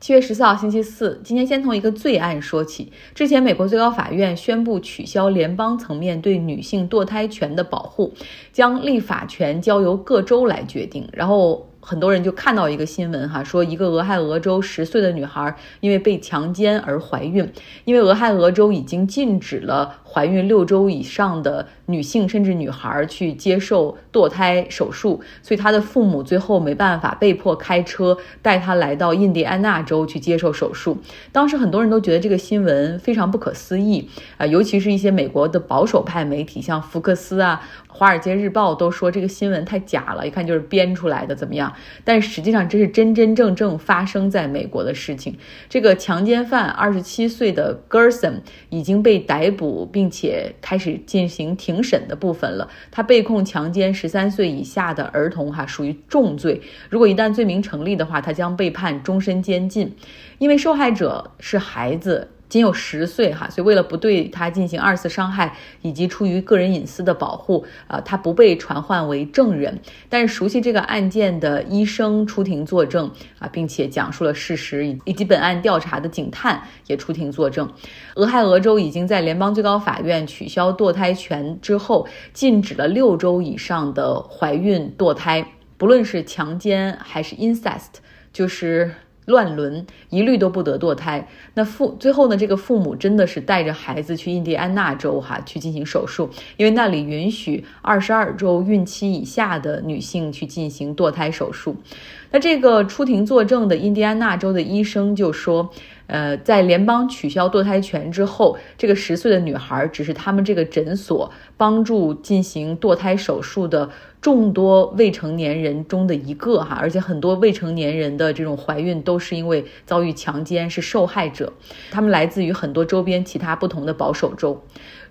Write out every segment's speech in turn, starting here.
七月十四号星期四，今天先从一个罪案说起。之前，美国最高法院宣布取消联邦层面对女性堕胎权的保护，将立法权交由各州来决定。然后。很多人就看到一个新闻哈，说一个俄亥俄州十岁的女孩因为被强奸而怀孕，因为俄亥俄州已经禁止了怀孕六周以上的女性甚至女孩去接受堕胎手术，所以她的父母最后没办法，被迫开车带她来到印第安纳州去接受手术。当时很多人都觉得这个新闻非常不可思议啊，尤其是一些美国的保守派媒体，像福克斯啊。《华尔街日报》都说这个新闻太假了，一看就是编出来的，怎么样？但实际上这是真真正正发生在美国的事情。这个强奸犯二十七岁的 Gerson 已经被逮捕，并且开始进行庭审的部分了。他被控强奸十三岁以下的儿童，哈，属于重罪。如果一旦罪名成立的话，他将被判终身监禁，因为受害者是孩子。仅有十岁哈，所以为了不对他进行二次伤害，以及出于个人隐私的保护，啊，他不被传唤为证人。但是熟悉这个案件的医生出庭作证啊，并且讲述了事实，以及本案调查的警探也出庭作证。俄亥俄州已经在联邦最高法院取消堕胎权之后，禁止了六周以上的怀孕堕胎，不论是强奸还是 incest，就是。乱伦一律都不得堕胎。那父最后呢？这个父母真的是带着孩子去印第安纳州哈去进行手术，因为那里允许二十二周孕期以下的女性去进行堕胎手术。那这个出庭作证的印第安纳州的医生就说。呃，在联邦取消堕胎权之后，这个十岁的女孩只是他们这个诊所帮助进行堕胎手术的众多未成年人中的一个哈，而且很多未成年人的这种怀孕都是因为遭遇强奸是受害者，他们来自于很多周边其他不同的保守州。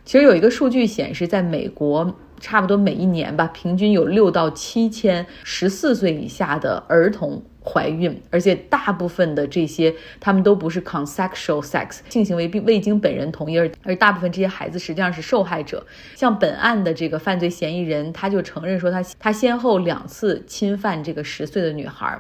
其实有一个数据显示，在美国。差不多每一年吧，平均有六到七千十四岁以下的儿童怀孕，而且大部分的这些他们都不是 consensual sex 性行为并未经本人同意，而而大部分这些孩子实际上是受害者。像本案的这个犯罪嫌疑人，他就承认说他他先后两次侵犯这个十岁的女孩。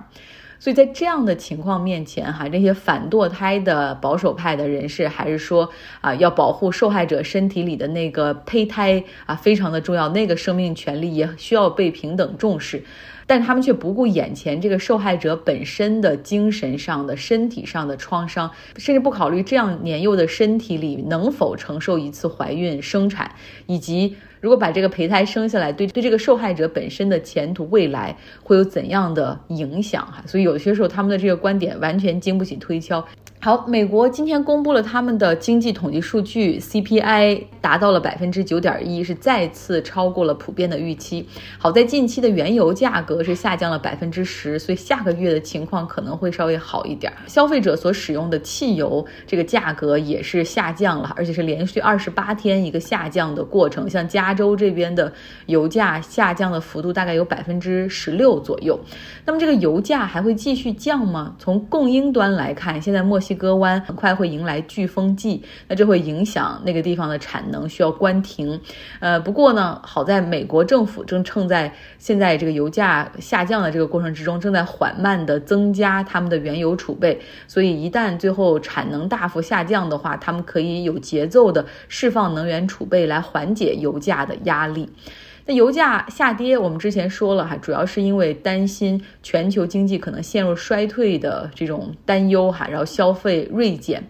所以在这样的情况面前，哈，这些反堕胎的保守派的人士还是说啊，要保护受害者身体里的那个胚胎啊，非常的重要，那个生命权利也需要被平等重视。但他们却不顾眼前这个受害者本身的精神上的、身体上的创伤，甚至不考虑这样年幼的身体里能否承受一次怀孕生产，以及如果把这个胚胎生下来，对对这个受害者本身的前途未来会有怎样的影响？哈，所以有些时候他们的这个观点完全经不起推敲。好，美国今天公布了他们的经济统计数据，CPI 达到了百分之九点一，是再次超过了普遍的预期。好在近期的原油价格是下降了百分之十，所以下个月的情况可能会稍微好一点。消费者所使用的汽油这个价格也是下降了，而且是连续二十八天一个下降的过程。像加州这边的油价下降的幅度大概有百分之十六左右。那么这个油价还会继续降吗？从供应端来看，现在墨西西哥湾很快会迎来飓风季，那这会影响那个地方的产能，需要关停。呃，不过呢，好在美国政府正趁在现在这个油价下降的这个过程之中，正在缓慢的增加他们的原油储备，所以一旦最后产能大幅下降的话，他们可以有节奏的释放能源储备来缓解油价的压力。那油价下跌，我们之前说了哈，主要是因为担心全球经济可能陷入衰退的这种担忧哈，然后消费锐减。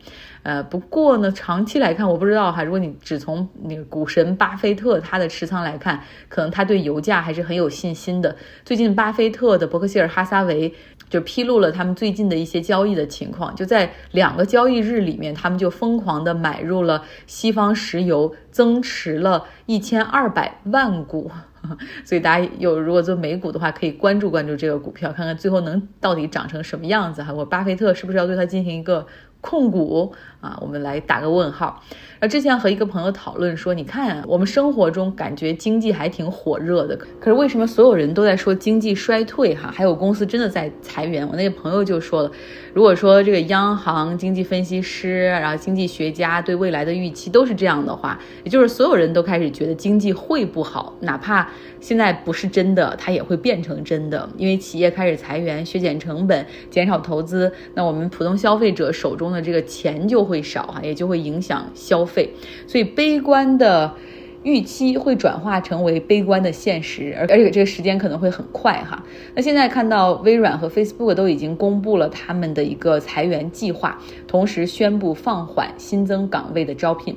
呃，不过呢，长期来看，我不知道哈，如果你只从那个股神巴菲特他的持仓来看，可能他对油价还是很有信心的。最近，巴菲特的伯克希尔哈撒韦。就披露了他们最近的一些交易的情况，就在两个交易日里面，他们就疯狂的买入了西方石油，增持了一千二百万股。所以大家有如果做美股的话，可以关注关注这个股票，看看最后能到底涨成什么样子哈。我巴菲特是不是要对它进行一个控股啊，我们来打个问号。而之前和一个朋友讨论说，你看我们生活中感觉经济还挺火热的，可是为什么所有人都在说经济衰退？哈，还有公司真的在裁员。我那个朋友就说了，如果说这个央行、经济分析师，然后经济学家对未来的预期都是这样的话，也就是所有人都开始觉得经济会不好，哪怕现在不是真的，它也会变成真的，因为企业开始裁员、削减成本、减少投资，那我们普通消费者手中的这个钱就会少哈，也就会影响消。费，所以悲观的预期会转化成为悲观的现实，而而且这个时间可能会很快哈。那现在看到微软和 Facebook 都已经公布了他们的一个裁员计划，同时宣布放缓新增岗位的招聘。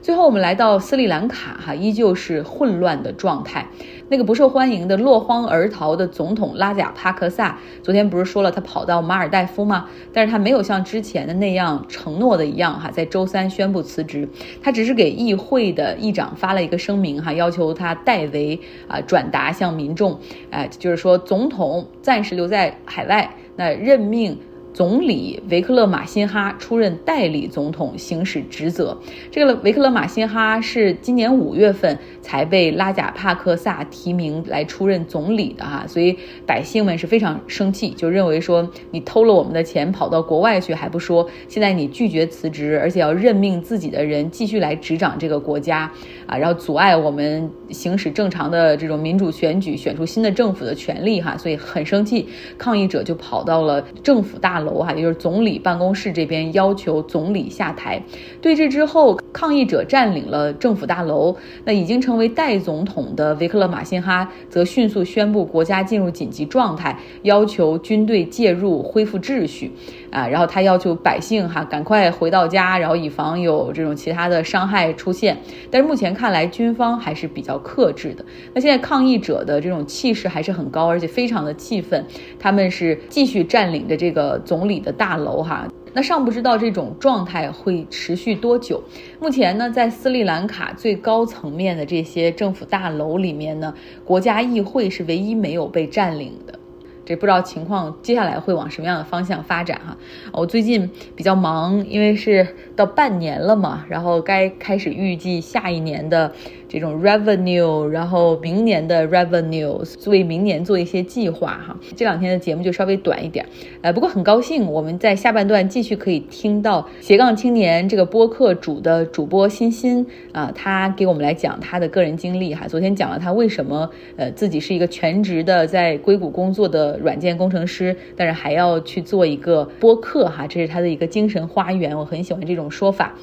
最后我们来到斯里兰卡哈，依旧是混乱的状态。那个不受欢迎的落荒而逃的总统拉贾帕克萨，昨天不是说了他跑到马尔代夫吗？但是他没有像之前的那样承诺的一样哈，在周三宣布辞职。他只是给议会的议长发了一个声明哈，要求他代为啊转达向民众，哎，就是说总统暂时留在海外，那任命。总理维克勒马辛哈出任代理总统，行使职责。这个维克勒马辛哈是今年五月份才被拉贾帕克萨提名来出任总理的哈，所以百姓们是非常生气，就认为说你偷了我们的钱跑到国外去还不说，现在你拒绝辞职，而且要任命自己的人继续来执掌这个国家啊，然后阻碍我们行使正常的这种民主选举选出新的政府的权利哈，所以很生气，抗议者就跑到了政府大楼。楼哈，也就是总理办公室这边要求总理下台。对峙之后，抗议者占领了政府大楼。那已经成为代总统的维克勒马辛哈则迅速宣布国家进入紧急状态，要求军队介入恢复秩序。啊，然后他要求百姓哈赶快回到家，然后以防有这种其他的伤害出现。但是目前看来，军方还是比较克制的。那现在抗议者的这种气势还是很高，而且非常的气愤。他们是继续占领着这个总。理的大楼哈，那尚不知道这种状态会持续多久。目前呢，在斯里兰卡最高层面的这些政府大楼里面呢，国家议会是唯一没有被占领的。这不知道情况接下来会往什么样的方向发展哈。我最近比较忙，因为是到半年了嘛，然后该开始预计下一年的。这种 revenue，然后明年的 revenues，为明年做一些计划哈。这两天的节目就稍微短一点，呃，不过很高兴我们在下半段继续可以听到斜杠青年这个播客主的主播欣欣啊，他给我们来讲他的个人经历哈。昨天讲了他为什么呃自己是一个全职的在硅谷工作的软件工程师，但是还要去做一个播客哈，这是他的一个精神花园，我很喜欢这种说法。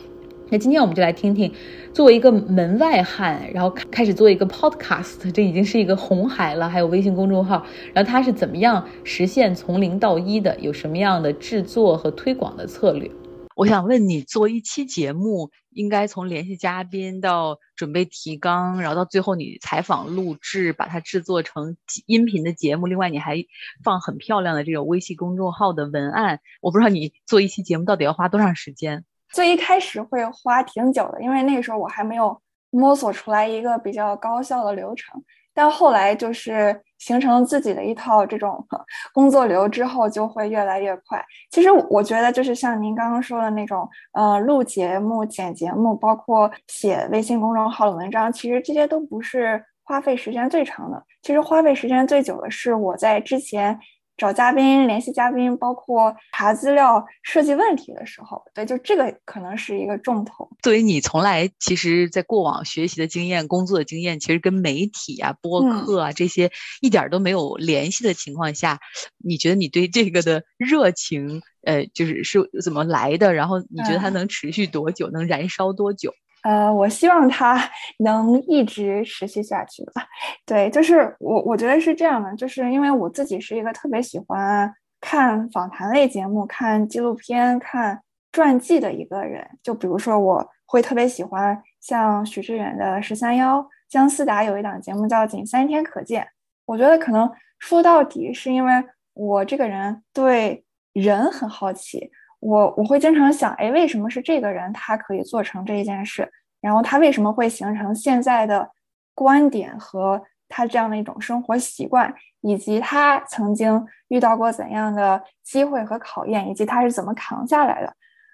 那今天我们就来听听，作为一个门外汉，然后开始做一个 podcast，这已经是一个红海了。还有微信公众号，然后他是怎么样实现从零到一的？有什么样的制作和推广的策略？我想问你，做一期节目，应该从联系嘉宾到准备提纲，然后到最后你采访录制，把它制作成音频的节目。另外，你还放很漂亮的这种微信公众号的文案。我不知道你做一期节目到底要花多长时间。最一开始会花挺久的，因为那个时候我还没有摸索出来一个比较高效的流程。但后来就是形成自己的一套这种 工作流之后，就会越来越快。其实我觉得就是像您刚刚说的那种，呃，录节目、剪节目，包括写微信公众号的文章，其实这些都不是花费时间最长的。其实花费时间最久的是我在之前。找嘉宾、联系嘉宾，包括查资料、设计问题的时候，对，就这个可能是一个重头。作为你从来其实，在过往学习的经验、工作的经验，其实跟媒体啊、播客啊这些一点都没有联系的情况下，你觉得你对这个的热情，呃，就是是怎么来的？然后你觉得它能持续多久？能燃烧多久？呃，我希望它 能一直持续下去吧。对，就是我，我觉得是这样的，就是因为我自己是一个特别喜欢看访谈类节目、看纪录片、看传记的一个人。就比如说，我会特别喜欢像许志远的《十三幺》，姜思达有一档节目叫《仅三天可见》。我觉得可能说到底是因为我这个人对人很好奇。我我会经常想，哎，为什么是这个人他可以做成这一件事？然后他为什么会形成现在的观点和他这样的一种生活习惯，以及他曾经遇到过怎样的机会和考验，以及他是怎么扛下来的？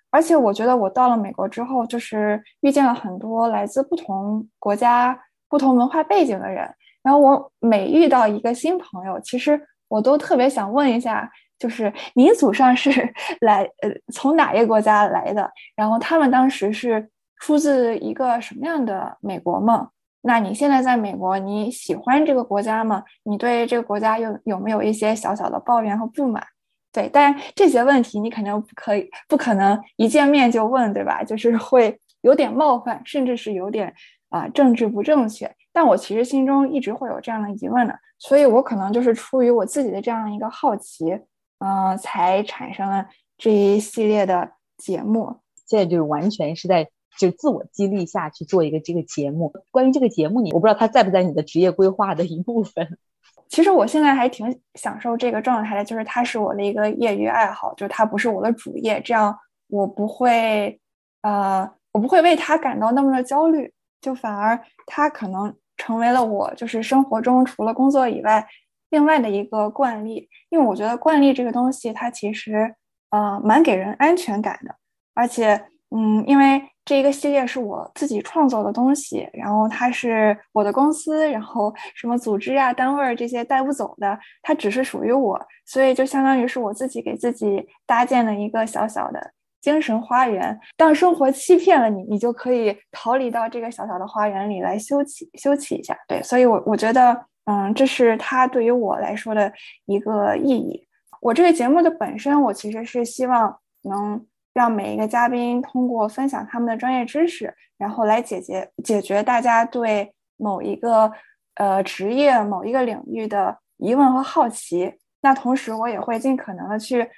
而且我觉得我到了美国之后，就是遇见了很多来自不同国家、不同文化背景的人。然后我每遇到一个新朋友，其实我都特别想问一下，就是你祖上是 来呃从哪一个国家来的？然后他们当时是出自一个什么样的美国梦？那你现在在美国，你喜欢这个国家吗？你对这个国家有有没有一些小小的抱怨和不满？对，但这些问题你肯定不可以，不可能一见面就问，对吧？就是会有点冒犯，甚至是有点啊政治不正确。但我其实心中一直会有这样的疑问的，所以我可能就是出于我自己的这样一个好奇，嗯，才产生了这一系列的节目。现在就是完全是在就自我激励下去做一个这个节目。关于这个节目，你我不知道它在不在你的职业规划的一部分。其实我现在还挺享受这个状态的，就是它是我的一个业余爱好，就它不是我的主业，这样我不会，呃，我不会为它感到那么的焦虑，就反而它可能成为了我就是生活中除了工作以外另外的一个惯例，因为我觉得惯例这个东西它其实呃蛮给人安全感的，而且嗯，因为。这一个系列是我自己创作的东西，然后它是我的公司，然后什么组织啊、单位这些带不走的，它只是属于我，所以就相当于是我自己给自己搭建了一个小小的精神花园。当生活欺骗了你，你就可以逃离到这个小小的花园里来休憩休憩一下。对，所以我我觉得，嗯，这是它对于我来说的一个意义。我这个节目的本身，我其实是希望能。让每一个嘉宾通过分享他们的专业知识，然后来解决解决大家对某一个呃职业、某一个领域的疑问和好奇。那同时，我也会尽可能的去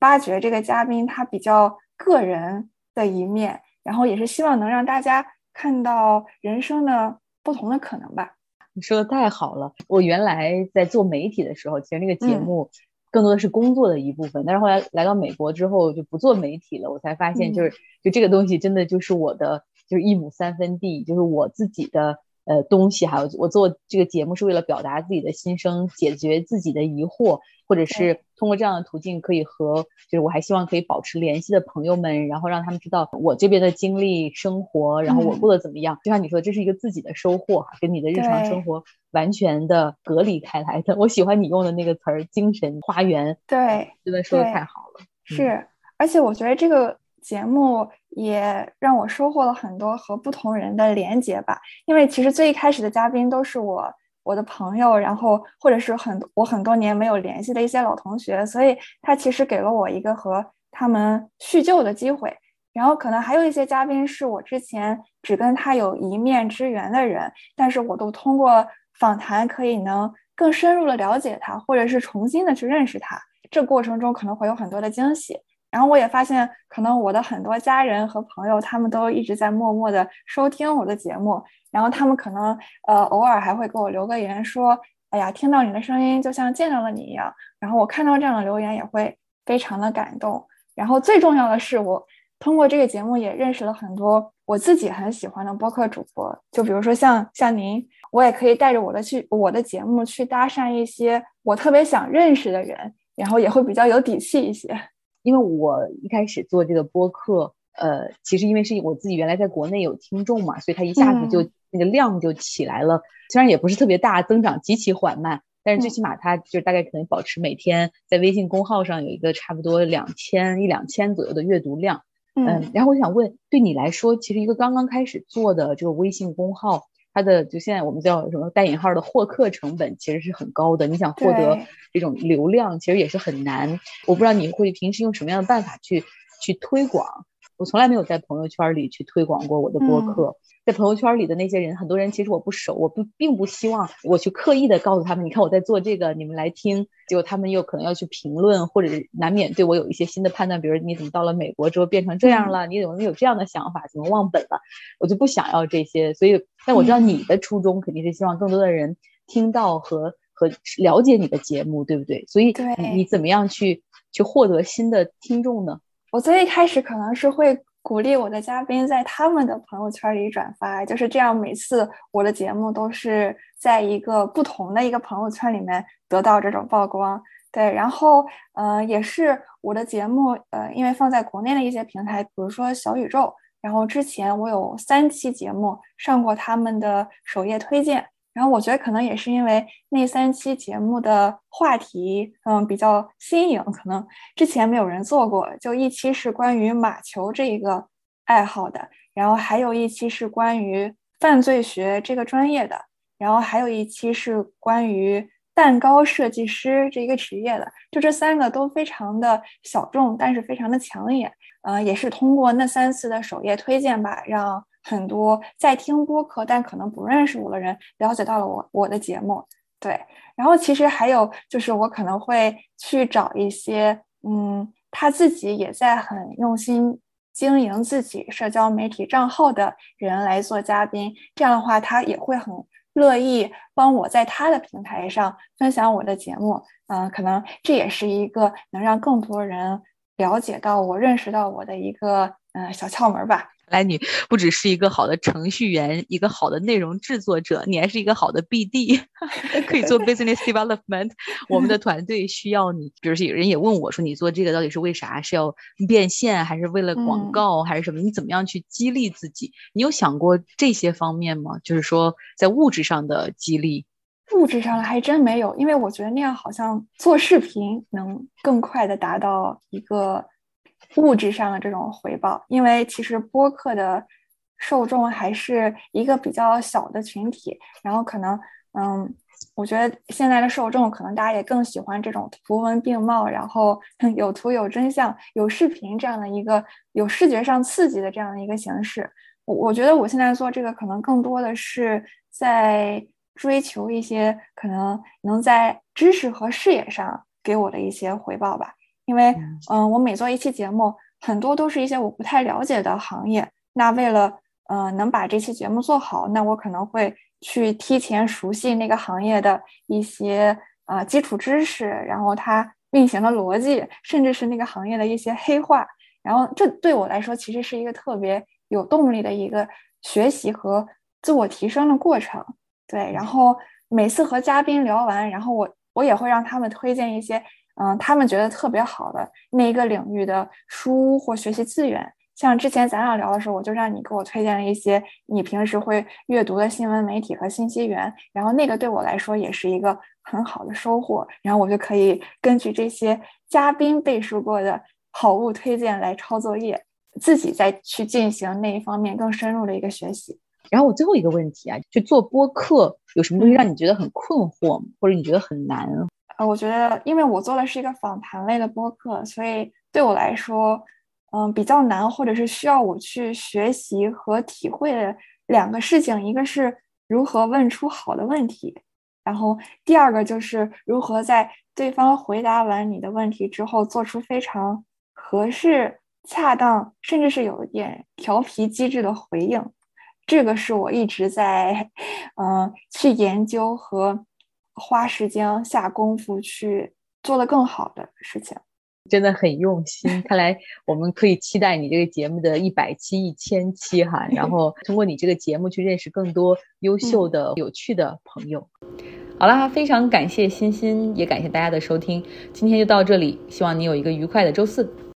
挖掘这个嘉宾他比较个人的一面，然后也是希望能让大家看到人生的不同的可能吧。你说的太好了！我原来在做媒体的时候，其实那个节目。更多的是工作的一部分，但是后来来到美国之后就不做媒体了，我才发现就是就这个东西真的就是我的就是一亩三分地，就是我自己的呃东西，还有我做这个节目是为了表达自己的心声，解决自己的疑惑。或者是通过这样的途径，可以和就是我还希望可以保持联系的朋友们，然后让他们知道我这边的经历、生活，然后我过得怎么样。就像你说，这是一个自己的收获哈，跟你的日常生活完全的隔离开来的。我喜欢你用的那个词儿“精神花园”，对，真的说的太好了。是，而且我觉得这个节目也让我收获了很多和不同人的连接吧，因为其实最一开始的嘉宾都是我。我的朋友，然后或者是很我很多年没有联系的一些老同学，所以他其实给了我一个和他们叙旧的机会。然后可能还有一些嘉宾是我之前只跟他有一面之缘的人，但是我都通过访谈可以能更深入的了解他，或者是重新的去认识他。这过程中可能会有很多的惊喜。然后我也发现，可能我的很多家人和朋友，他们都一直在默默的收听我的节目。然后他们可能呃偶尔还会给我留个言，说：“哎呀，听到你的声音就像见到了你一样。”然后我看到这样的留言也会非常的感动。然后最重要的是，我通过这个节目也认识了很多我自己很喜欢的播客主播，就比如说像像您，我也可以带着我的去我的节目去搭讪一些我特别想认识的人，然后也会比较有底气一些。因为我一开始做这个播客，呃，其实因为是我自己原来在国内有听众嘛，所以他一下子就那个量就起来了。虽然也不是特别大，增长极其缓慢，但是最起码它就大概可能保持每天在微信公号上有一个差不多两千一两千左右的阅读量。嗯，然后我想问，对你来说，其实一个刚刚开始做的这个微信公号。它的就现在我们叫什么带引号的获客成本其实是很高的，你想获得这种流量其实也是很难。我不知道你会平时用什么样的办法去去推广。我从来没有在朋友圈里去推广过我的播客，在朋友圈里的那些人，很多人其实我不熟，我不并不希望我去刻意的告诉他们，你看我在做这个，你们来听，结果他们又可能要去评论，或者难免对我有一些新的判断，比如你怎么到了美国之后变成这样了，你怎么有这样的想法，怎么忘本了，我就不想要这些。所以，但我知道你的初衷肯定是希望更多的人听到和和了解你的节目，对不对？所以，你怎么样去去获得新的听众呢？我最一开始可能是会鼓励我的嘉宾在他们的朋友圈里转发，就是这样。每次我的节目都是在一个不同的一个朋友圈里面得到这种曝光。对，然后呃，也是我的节目，呃，因为放在国内的一些平台，比如说小宇宙，然后之前我有三期节目上过他们的首页推荐，然后我觉得可能也是因为那三期节目的话题，嗯，比较新颖，可能之前没有人做过，就一期是关于马球这一个爱好的，然后还有一期是关于犯罪学这个专业的。然后还有一期是关于蛋糕设计师这一个职业的，就这三个都非常的小众，但是非常的抢眼。呃，也是通过那三次的首页推荐吧，让很多在听播客但可能不认识我的人了解到了我我的节目。对，然后其实还有就是我可能会去找一些，嗯，他自己也在很用心经营自己社交媒体账号的人来做嘉宾，这样的话他也会很。乐意帮我在他的平台上分享我的节目，嗯，可能这也是一个能让更多人了解到我、认识到我的一个嗯小窍门吧。来，你不只是一个好的程序员，一个好的内容制作者，你还是一个好的 BD，可以做 business development。我们的团队需要你。比如说，有人也问我说：“你做这个到底是为啥？是要变现，还是为了广告，还是什么？你怎么样去激励自己？你有想过这些方面吗？就是说，在物质上的激励。物质上的还真没有，因为我觉得那样好像做视频能更快的达到一个。物质上的这种回报，因为其实播客的受众还是一个比较小的群体，然后可能，嗯，我觉得现在的受众可能大家也更喜欢这种图文并茂，然后 有图有真相有视频这样的一个有视觉上刺激的这样的一个形式。我我觉得我现在做这个可能更多的是在追求一些可能能在知识和视野上给我的一些回报吧。因为，嗯，我每做一期节目，很多都是一些我不太了解的行业。那为了，嗯，能把这期节目做好，那我可能会去提前熟悉那个行业的一些啊基础知识，然后它运行的逻辑，甚至是那个行业的一些黑话。然后，这对我来说其实是一个特别有动力的一个学习和自我提升的过程。对，然后每次和嘉宾聊完，然后我我也会让他们推荐一些。嗯，他们觉得特别好的那一个领域的书或学习资源，像之前咱俩聊的时候，我就让你给我推荐了一些你平时会阅读的新闻媒体和信息源，然后那个对我来说也是一个很好的收获，然后我就可以根据这些嘉宾背书过的好物推荐来抄作业，自己再去进行那一方面更深入的一个学习。然后我最后一个问题啊，就做播客有什么东西让你觉得很困惑？或者你觉得很难？我觉得，因为我做的是一个访谈类的播客，所以对我来说，嗯，比较难，或者是需要我去学习和体会的两个事情，一个是如何问出好的问题，然后第二个就是如何在对方回答完你的问题之后，做出非常合适、恰当，甚至是有一点调皮机智的回应。这个是我一直在，嗯，去研究和。花时间下功夫去做的更好的事情，真的很用心。看来我们可以期待你这个节目的一百期、一千期哈，然后通过你这个节目去认识更多优秀的、有趣的朋友。好啦，非常感谢欣欣，也感谢大家的收听，今天就到这里，希望你有一个愉快的周四。